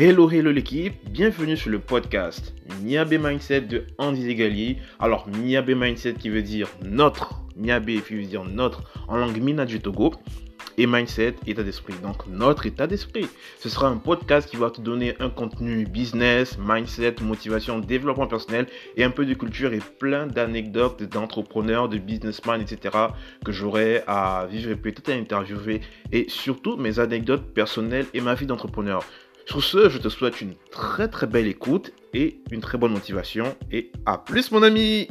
Hello, hello l'équipe, bienvenue sur le podcast Niabe Mindset de Andy Zegali. Alors, Niabe Mindset qui veut dire notre, Niabe qui veut dire notre en langue mina du Togo, et Mindset, état d'esprit. Donc, notre état d'esprit. Ce sera un podcast qui va te donner un contenu business, mindset, motivation, développement personnel et un peu de culture et plein d'anecdotes d'entrepreneurs, de businessmen, etc. que j'aurai à vivre et peut-être à interviewer et surtout mes anecdotes personnelles et ma vie d'entrepreneur. Sur ce, je te souhaite une très très belle écoute et une très bonne motivation. Et à plus mon ami